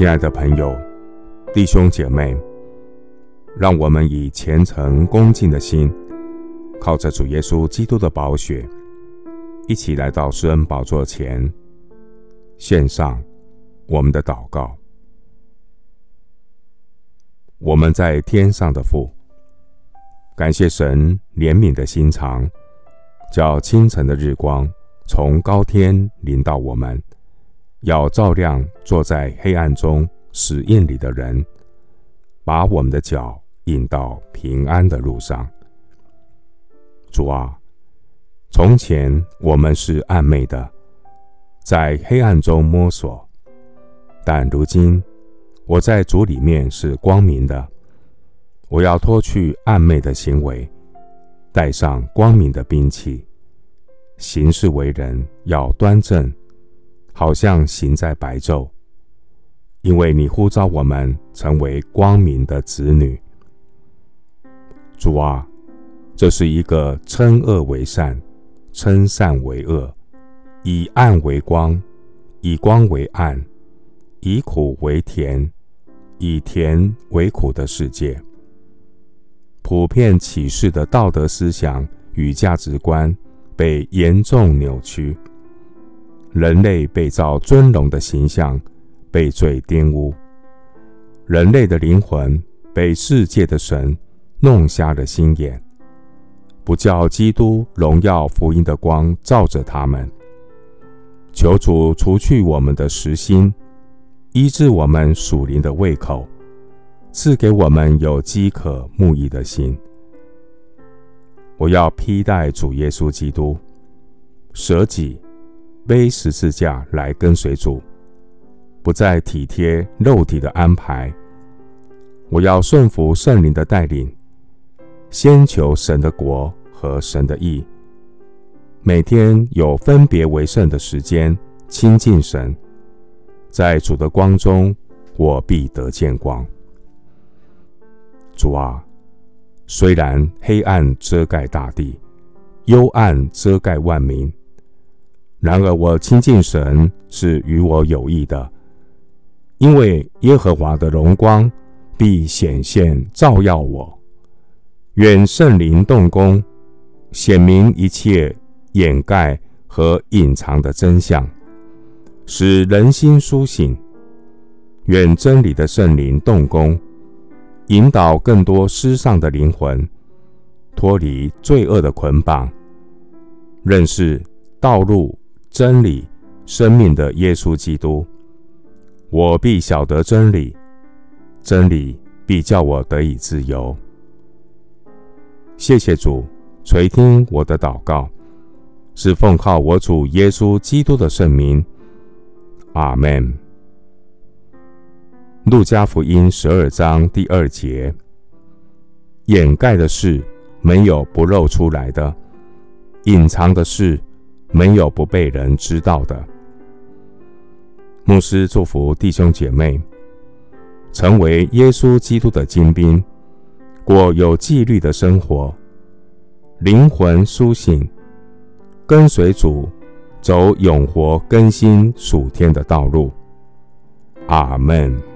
亲爱的朋友、弟兄姐妹，让我们以虔诚恭敬的心，靠着主耶稣基督的宝血，一起来到施恩宝座前，献上我们的祷告。我们在天上的父，感谢神怜悯的心肠，叫清晨的日光从高天临到我们。要照亮坐在黑暗中死荫里的人，把我们的脚引到平安的路上。主啊，从前我们是暗昧的，在黑暗中摸索，但如今我在主里面是光明的。我要脱去暗昧的行为，带上光明的兵器，行事为人要端正。好像行在白昼，因为你呼召我们成为光明的子女。主啊，这是一个称恶为善、称善为恶、以暗为光、以光为暗、以苦为甜、以甜为苦的世界。普遍启示的道德思想与价值观被严重扭曲。人类被造尊荣的形象被罪玷污，人类的灵魂被世界的神弄瞎了心眼，不叫基督荣耀福音的光照着他们。求主除去我们的实心，医治我们属灵的胃口，赐给我们有饥渴慕义的心。我要披戴主耶稣基督，舍己。背十字架来跟随主，不再体贴肉体的安排。我要顺服圣灵的带领，先求神的国和神的意。每天有分别为圣的时间，亲近神，在主的光中，我必得见光。主啊，虽然黑暗遮盖大地，幽暗遮盖万民。然而，我亲近神是与我有益的，因为耶和华的荣光必显现照耀我。愿圣灵动工，显明一切掩盖和隐藏的真相，使人心苏醒。愿真理的圣灵动工，引导更多失丧的灵魂脱离罪恶的捆绑，认识道路。真理、生命的耶稣基督，我必晓得真理，真理必叫我得以自由。谢谢主垂听我的祷告，是奉靠我主耶稣基督的圣名。阿门。路加福音十二章第二节：掩盖的事没有不露出来的，隐藏的事。没有不被人知道的。牧师祝福弟兄姐妹，成为耶稣基督的精兵，过有纪律的生活，灵魂苏醒，跟随主，走永活更新属天的道路。阿门。